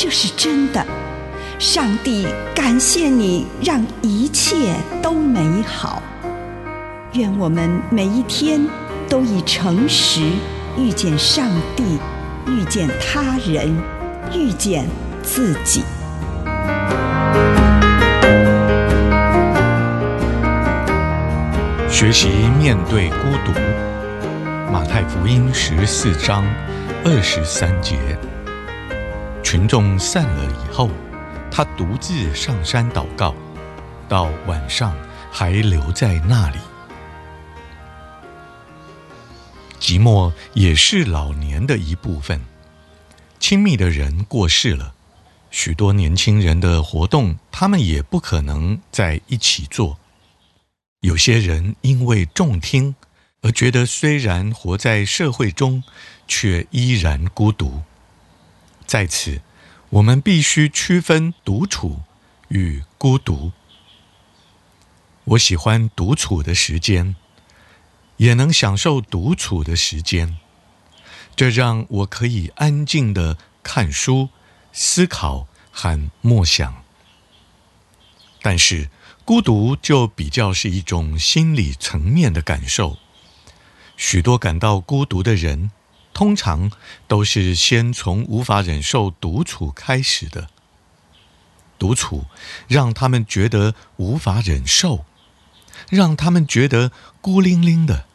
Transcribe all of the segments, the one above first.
这是真的，上帝感谢你，让一切都美好。愿我们每一天都以诚实遇见上帝，遇见他人，遇见自己。学习面对孤独，马太福音十四章二十三节。群众散了以后，他独自上山祷告，到晚上还留在那里。寂寞也是老年的一部分。亲密的人过世了，许多年轻人的活动，他们也不可能在一起做。有些人因为重听而觉得，虽然活在社会中，却依然孤独。在此，我们必须区分独处与孤独。我喜欢独处的时间，也能享受独处的时间，这让我可以安静的看书、思考和默想。但是，孤独就比较是一种心理层面的感受。许多感到孤独的人，通常都是先从无法忍受独处开始的，独处让他们觉得无法忍受，让他们觉得孤零零的，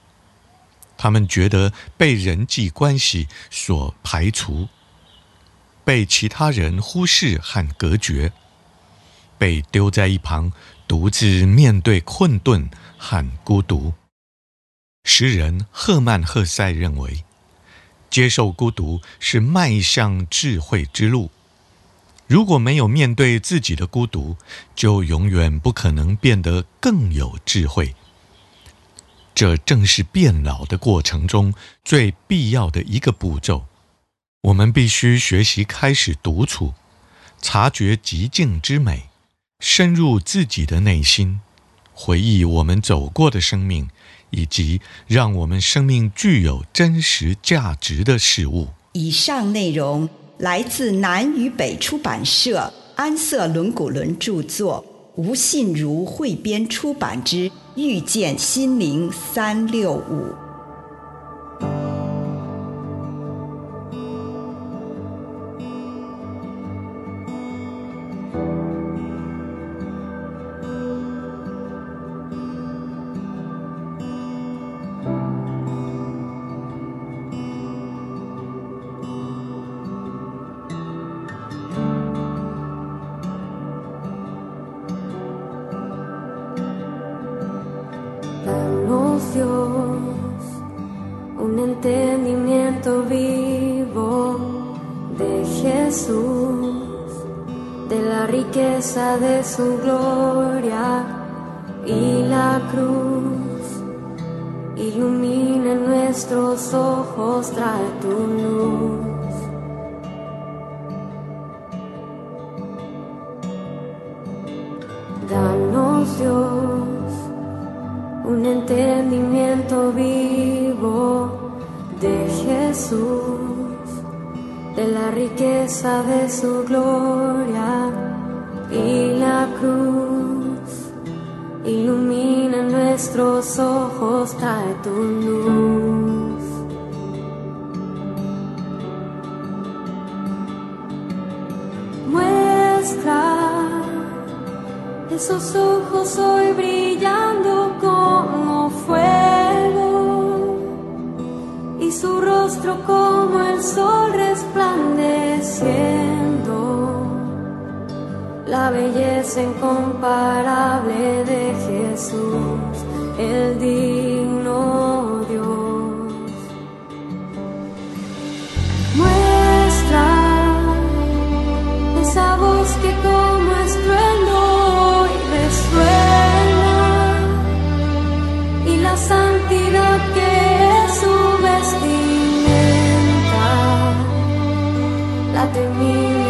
他们觉得被人际关系所排除，被其他人忽视和隔绝，被丢在一旁，独自面对困顿和孤独。诗人赫曼·赫塞认为。接受孤独是迈向智慧之路。如果没有面对自己的孤独，就永远不可能变得更有智慧。这正是变老的过程中最必要的一个步骤。我们必须学习开始独处，察觉寂静之美，深入自己的内心，回忆我们走过的生命。以及让我们生命具有真实价值的事物。以上内容来自南与北出版社安瑟伦古伦著作，吴信如汇编出版之《遇见心灵三六五》。de su gloria y la cruz. Ilumina nuestros ojos, trae tu luz. Danos Dios un entendimiento vivo de Jesús, de la riqueza de su gloria. Y nuestros ojos, trae tu luz. Muestra esos ojos hoy brillando como fuego y su rostro como el sol resplandeciendo, la belleza incomparable de Jesús, el digno Dios. Muestra esa voz que como estruendo y resuena y la santidad que es su vestimenta, la temida.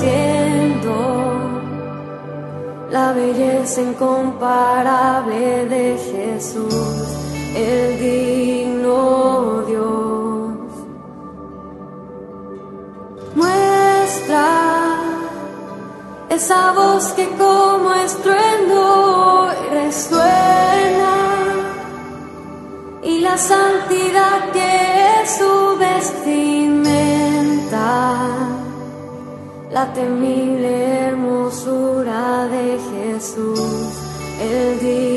Resplandeciendo. La belleza incomparable de Jesús, el digno Dios. Muestra esa voz que como estruendo resuena y la santidad que es su vestimenta, la temible hermosura de Jesús, el digno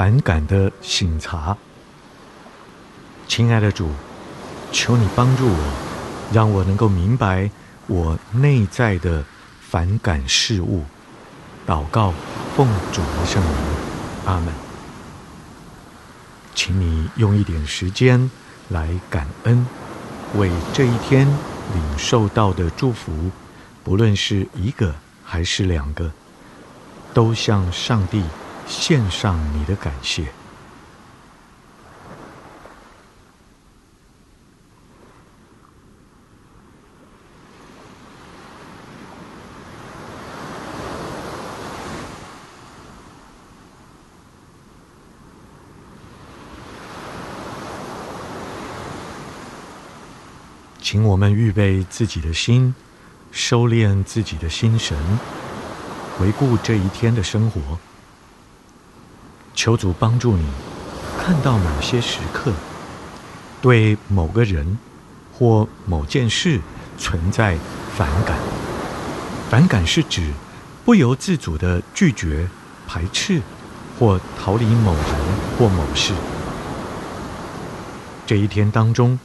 反感的醒茶，亲爱的主，求你帮助我，让我能够明白我内在的反感事物。祷告，奉主的圣名，阿门。请你用一点时间来感恩，为这一天领受到的祝福，不论是一个还是两个，都向上帝献上你的感谢。请我们预备自己的心，收敛自己的心神，回顾这一天的生活。求主帮助你，看到某些时刻，对某个人或某件事存在反感。反感是指不由自主的拒绝、排斥或逃离某人或某事。这一天当中，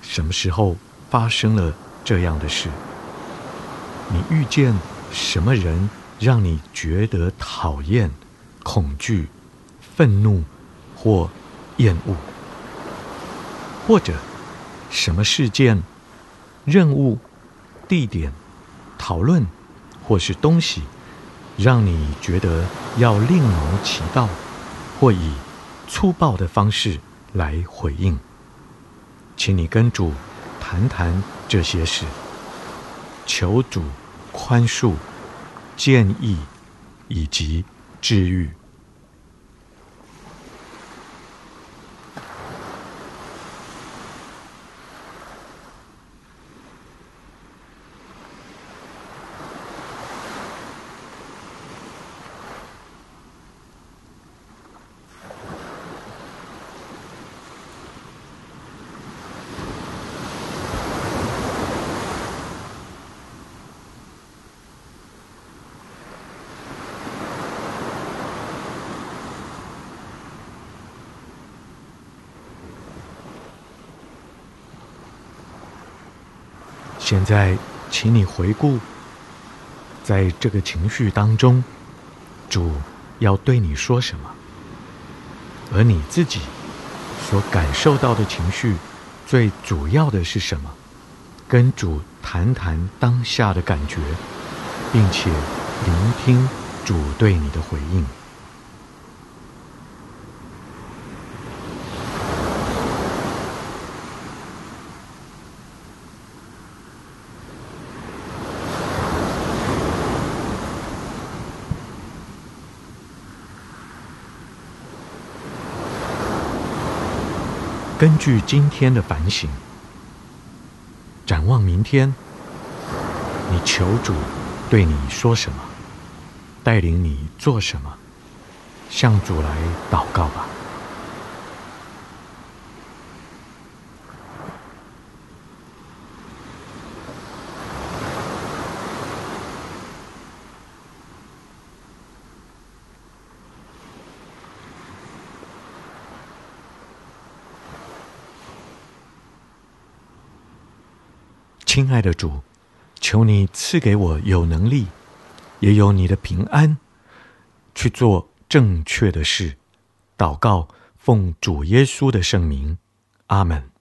什么时候发生了这样的事？你遇见什么人让你觉得讨厌、恐惧？愤怒或厌恶，或者什么事件、任务、地点、讨论，或是东西，让你觉得要另谋其道，或以粗暴的方式来回应。请你跟主谈谈这些事，求主宽恕、建议以及治愈。现在，请你回顾，在这个情绪当中，主要对你说什么？而你自己所感受到的情绪，最主要的是什么？跟主谈谈当下的感觉，并且聆听主对你的回应。根据今天的反省，展望明天，你求主对你说什么，带领你做什么，向主来祷告吧。亲爱的主，求你赐给我有能力，也有你的平安，去做正确的事。祷告，奉主耶稣的圣名，阿门。